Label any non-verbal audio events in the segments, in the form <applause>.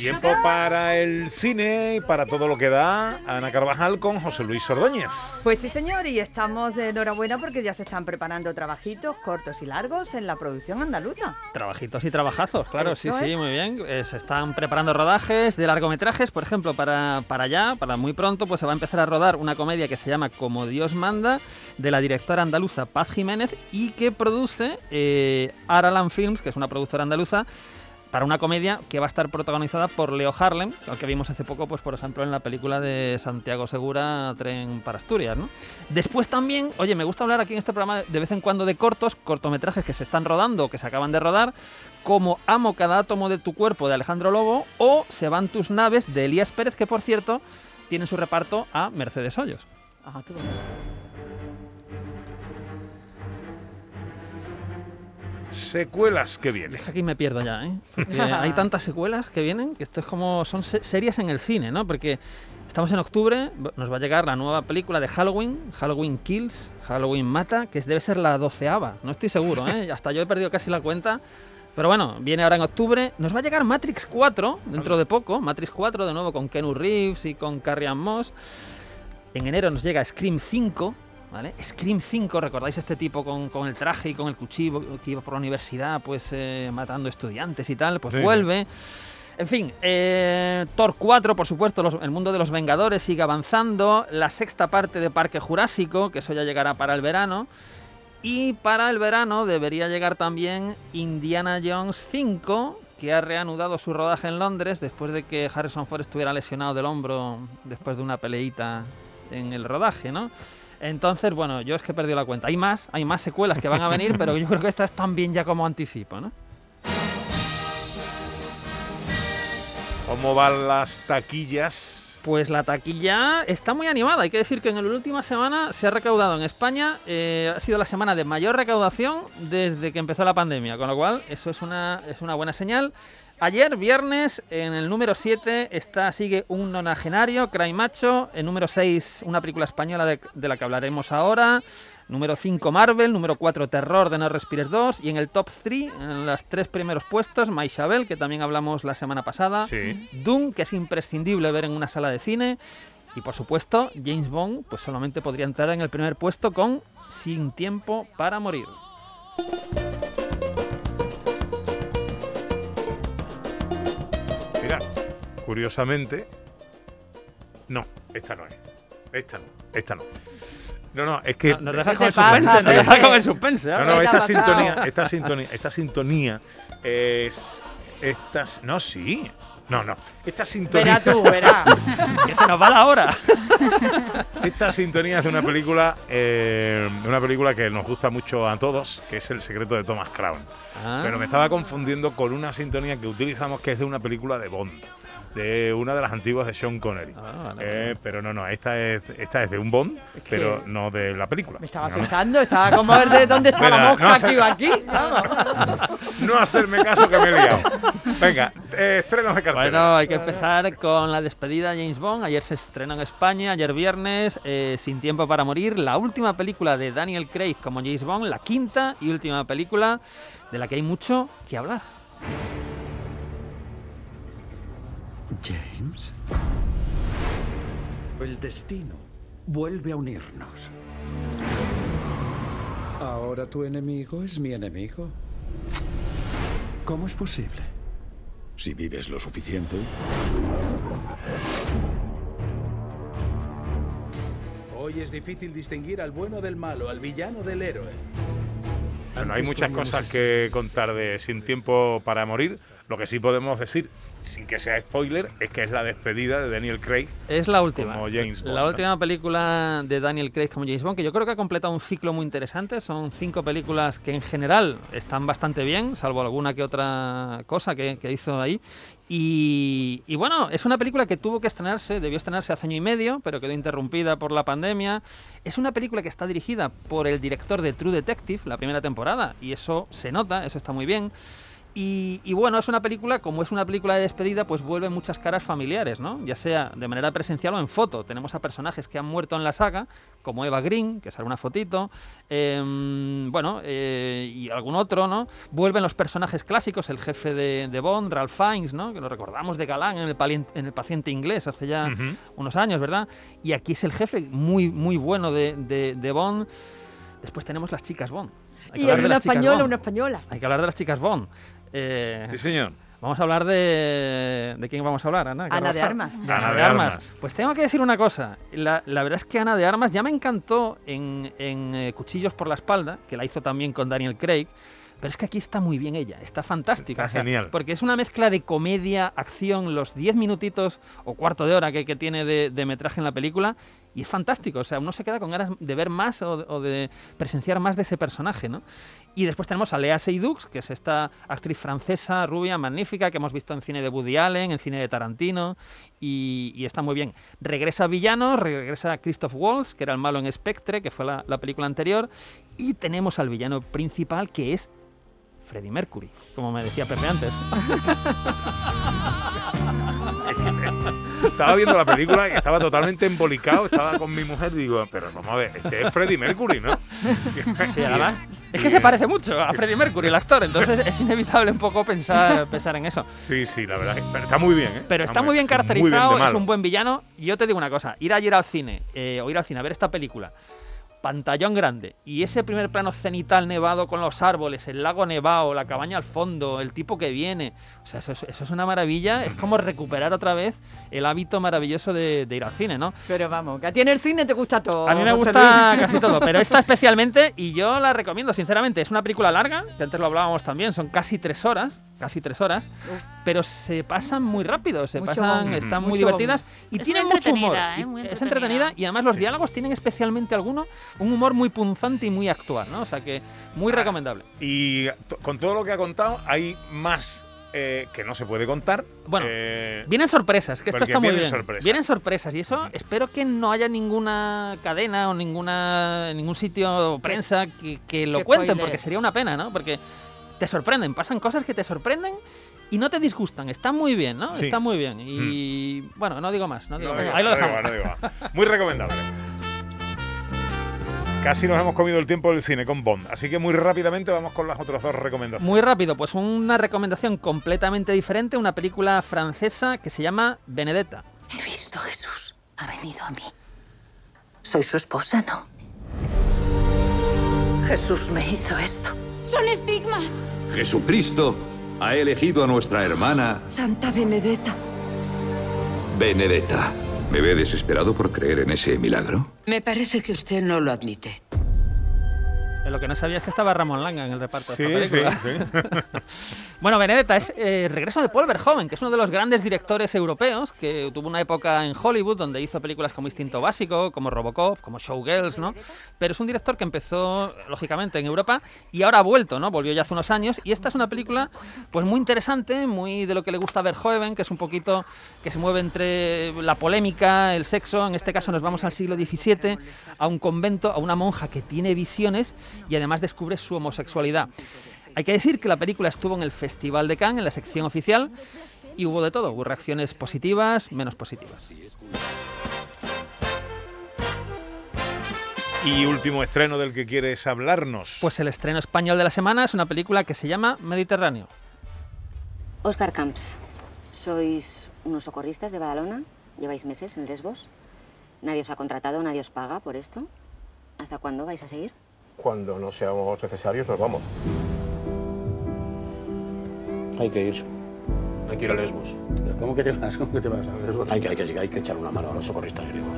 Tiempo para el cine y para todo lo que da Ana Carvajal con José Luis Ordóñez. Pues sí, señor, y estamos de enhorabuena porque ya se están preparando trabajitos cortos y largos en la producción andaluza. Trabajitos y trabajazos, claro, Eso sí, sí, muy bien. Eh, se están preparando rodajes de largometrajes, por ejemplo, para, para allá, para muy pronto, pues se va a empezar a rodar una comedia que se llama Como Dios manda, de la directora andaluza Paz Jiménez y que produce eh, Aralan Films, que es una productora andaluza para una comedia que va a estar protagonizada por Leo Harlem, al que vimos hace poco, pues por ejemplo, en la película de Santiago Segura, Tren para Asturias, ¿no? Después también, oye, me gusta hablar aquí en este programa de vez en cuando de cortos, cortometrajes que se están rodando o que se acaban de rodar, como Amo cada átomo de tu cuerpo de Alejandro Lobo o Se van tus naves de Elías Pérez, que por cierto tiene su reparto a Mercedes Hoyos. Ajá, qué bonito. Secuelas que vienen. Es que aquí me pierdo ya, ¿eh? Porque <laughs> hay tantas secuelas que vienen que esto es como. son se- series en el cine, ¿no? Porque estamos en octubre, nos va a llegar la nueva película de Halloween, Halloween Kills, Halloween Mata, que debe ser la doceava, no estoy seguro, ¿eh? <laughs> Hasta yo he perdido casi la cuenta. Pero bueno, viene ahora en octubre. Nos va a llegar Matrix 4 dentro de poco. Matrix 4 de nuevo con Kenu Reeves y con Carrie Ann Moss. En enero nos llega Scream 5, ¿vale? Scream 5, ¿recordáis este tipo con, con el traje y con el cuchillo que iba por la universidad, pues eh, matando estudiantes y tal? Pues Sí. vuelve. En fin, eh, Thor 4, por supuesto, los- el mundo de los Vengadores sigue avanzando. La sexta parte de Parque Jurásico, que eso ya llegará para el verano. Y para el verano debería llegar también Indiana Jones 5, que ha reanudado su rodaje en Londres después de que Harrison Ford estuviera lesionado del hombro después de una peleita en el rodaje, ¿no? Entonces, bueno, yo es que he perdido la cuenta. Hay más, hay más secuelas que van a venir, pero yo creo que esta es tan bien ya como anticipo, ¿no? ¿Cómo van las taquillas? Pues la taquilla está muy animada. Hay que decir que en la última semana se ha recaudado en España, eh, ha sido la semana de mayor recaudación desde que empezó la pandemia, con lo cual eso es una, es una buena señal. Ayer, viernes, en el número 7 está, sigue un nonagenario, Cry Macho. En número 6, una película española de, de la que hablaremos ahora. Número 5, Marvel. Número 4, Terror de No Respires 2. Y en el top 3, en los tres primeros puestos, Maisabel, que también hablamos la semana pasada. Sí. Doom, que es imprescindible ver en una sala de cine. Y por supuesto, James Bond, pues solamente podría entrar en el primer puesto con Sin tiempo para morir. Curiosamente, no, esta no es. Esta no, esta no. No, no, es que. No- Nos dejas ¿Qué con el te pasa, suspense, nos dejas con el suspense. No, no, ¿Qué te esta sintonía, esta sintonía, esta sintonía es. Estas. No, sí. No, no. Esta sintonía. Verá tú, verá. <laughs> Que se nos va la hora. Esta sintonía es de una película, eh, una película que nos gusta mucho a todos, que es El secreto de Thomas Crown. Ah. Pero me estaba confundiendo con una sintonía que utilizamos que es de una película de Bond, de una de las antiguas de Sean Connery. Ah, Eh, pero no, no, esta es, esta es de un Bond, Es que pero no de la película. Me estaba No, asustando, estaba como el de dónde está la mosca no aquí o aquí. Vamos. <laughs> No hacerme caso que me he liado. Venga, eh, estrenos de cartera. Bueno, hay que empezar con la despedida de James Bond. Ayer se estrenó en España, ayer viernes, eh, Sin tiempo para morir, la última película de Daniel Craig como James Bond, la quinta y última película de la que hay mucho que hablar. James. El destino vuelve a unirnos. Ahora tu enemigo es mi enemigo. ¿Cómo es posible? Si vives lo suficiente, Hoy es difícil distinguir al bueno del malo, al villano del héroe. Bueno, hay muchas cosas que contar de Sin Tiempo para Morir. Lo que sí podemos decir, sin que sea spoiler, es que es la despedida de Daniel Craig. Es la última. Como James Bond, la ¿no? última película de Daniel Craig como James Bond, que yo creo que ha completado un ciclo muy interesante. Son cinco películas que en general están bastante bien, salvo alguna que otra cosa que, que hizo ahí. Y, y bueno, es una película que tuvo que estrenarse, debió estrenarse hace año y medio, pero quedó interrumpida por la pandemia. Es una película que está dirigida por el director de True Detective, la primera temporada, y eso se nota, eso está muy bien. Y, y bueno, es una película, como es una película de despedida, pues vuelve muchas caras familiares, ¿no? Ya sea de manera presencial o en foto. Tenemos a personajes que han muerto en la saga, como Eva Green, que sale una fotito, em, bueno, eh, y algún otro, ¿no? Vuelven los personajes clásicos, el jefe de, de Bond, Ralph Fiennes, ¿no? Que lo recordamos de Galán en el, palien- en el paciente inglés hace ya unos años, ¿verdad? Y aquí es el jefe muy, muy bueno de, de- de Bond. Después tenemos las chicas Bond. Hay Y hay una española, una española. Hay que hablar de las chicas Bond. Eh, Sí, señor. Vamos a hablar de... ¿De quién vamos a hablar, Ana? Ana de. Armas. De Ana Ana de de Armas. Armas. Pues tengo que decir una cosa. La, la verdad es que Ana de Armas ya me encantó en, en, eh, Cuchillos por la espalda, que la hizo también con Daniel Craig. Pero es que aquí está muy bien ella, está fantástica. Está genial. Porque es una mezcla de comedia, acción, los 10 minutitos o cuarto de hora que, que tiene de, de metraje en la película, y es fantástico. O sea, uno se queda con ganas de ver más o, de presenciar más de ese personaje, ¿no? Y después tenemos a Lea Seydoux, que es esta actriz francesa, rubia, magnífica, que hemos visto en cine de Woody Allen, en cine de Tarantino, y, está muy bien. Regresa Villano, regresa Christoph Waltz, que era el malo en Spectre, que fue la película anterior, y tenemos al villano principal, que es Freddie Mercury, como me decía Pepe antes. Estaba viendo la película y estaba totalmente embolicado. Estaba con mi mujer y digo, pero vamos a ver, este es Freddie Mercury, ¿no? Sí, además. Es que se parece mucho a Freddie Mercury, el actor, entonces es inevitable un poco pensar, pensar en eso. Sí, sí, la verdad. Pero está muy bien, ¿eh? Pero está muy bien caracterizado, es un buen villano. Y yo te digo una cosa, ir ayer al cine, eh, o ir al cine a ver esta película, pantallón grande, y ese primer plano cenital nevado con los árboles, el lago nevado, la cabaña al fondo, el tipo que viene, o sea, eso es, eso es una maravilla, es como recuperar otra vez el hábito maravilloso de, de ir al cine, ¿no? Pero vamos, que a ti en el cine te gusta todo. A mí me gusta <laughs> casi todo, pero esta especialmente, y yo la recomiendo, sinceramente. Es una película larga, que antes lo hablábamos también, son casi tres horas, casi tres horas, Uf. pero se pasan muy rápido, se Mucho pasan, están muy divertidas y Es tienen mucho humor. entretenida, ¿eh? Muy es entretenida. entretenida y además los Sí. diálogos tienen especialmente alguno un humor muy punzante y muy actual, ¿no? O sea que muy Ah. recomendable. Y con todo lo que ha contado, hay más eh, que no se puede contar. Bueno, Eh, Vienen sorpresas, que esto está muy bien. sorpresas. Vienen sorpresas y eso Ujú. espero que no haya ninguna cadena o ninguna ningún sitio o prensa que, que lo que cuenten, spoilee. porque sería una pena, ¿no? Porque te sorprenden, pasan cosas que te sorprenden y no te disgustan. Está muy bien, ¿no? Sí. Mm. Está muy bien. Y bueno, no digo más, no digo no más. digo Ahí lo no dejamos. digo más, no digo más. Muy recomendable. Casi nos hemos comido el tiempo del cine con Bond, así que muy rápidamente vamos con las otras dos recomendaciones. Muy rápido, pues una recomendación completamente diferente, una película francesa que se llama Benedetta. He visto a Jesús. Ha venido a mí. Soy su esposa, ¿no? Jesús me hizo esto. Son estigmas. Jesucristo ha elegido a nuestra hermana Santa Benedetta. Benedetta. ¿Me ve desesperado por creer en ese milagro? Me parece que usted no lo admite. Eh, Lo que no sabía es que estaba Ramón Langa en el reparto Sí, de esta sí, película. sí. <laughs> Bueno, Benedetta es eh, el regreso de Paul Verhoeven, que es uno de los grandes directores europeos, que tuvo una época en Hollywood donde hizo películas como Instinto Básico, como Robocop, como Showgirls, ¿no? Pero es un director que empezó, lógicamente, en Europa y ahora ha vuelto, ¿no? Volvió ya hace unos años y esta es una película, pues muy interesante, muy de lo que le gusta a Verhoeven, que es un poquito que se mueve entre la polémica, el sexo, en este caso nos vamos al siglo XVII, a un convento, a una monja que tiene visiones y además descubre su homosexualidad. Hay que decir que la película estuvo en el Festival de Cannes, en la sección oficial, y hubo de todo. Hubo reacciones positivas, menos positivas. Y último estreno del que quieres hablarnos. Pues el estreno español de la semana es una película que se llama Mediterráneo. Oscar Camps, sois unos socorristas de Badalona, lleváis meses en Lesbos, nadie os ha contratado, nadie os paga por esto. ¿Hasta cuándo vais a seguir? Cuando no seamos necesarios, nos vamos. Hay que ir. Hay que ir a Lesbos. ¿Cómo que te vas? ¿Cómo que te vas a ver? Hay que, hay que, hay que echar una mano a los socorristas griegos.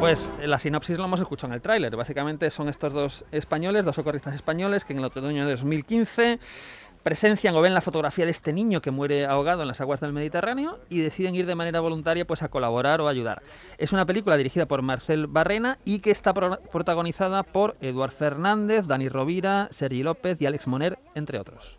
Pues eh, la sinopsis lo hemos escuchado en el tráiler. Básicamente son estos dos españoles, dos socorristas españoles, que en el otoño de 2015 presencian o ven la fotografía de este niño que muere ahogado en las aguas del Mediterráneo y deciden ir de manera voluntaria pues a colaborar o ayudar. Es una película dirigida por Marcel Barrena y que está pro- protagonizada por Eduard Fernández, Dani Rovira, Sergi López y Alex Moner, entre otros.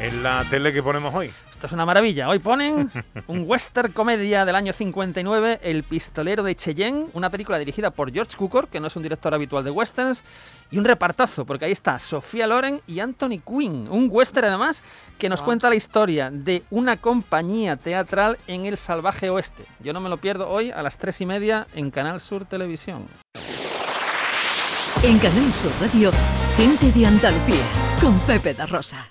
En la tele que ponemos hoy. Esto es una maravilla. Hoy ponen <laughs> un western comedia del año 59, El pistolero de Cheyenne, una película dirigida por George Cukor, que no es un director habitual de westerns, y un repartazo, porque ahí está Sofía Loren y Anthony Quinn, un western además que nos Ah. cuenta la historia de una compañía teatral en el salvaje oeste. Yo no me lo pierdo hoy a las tres y media en Canal Sur Televisión. En Canal Sur Radio, gente de Andalucía, con Pepe da Rosa.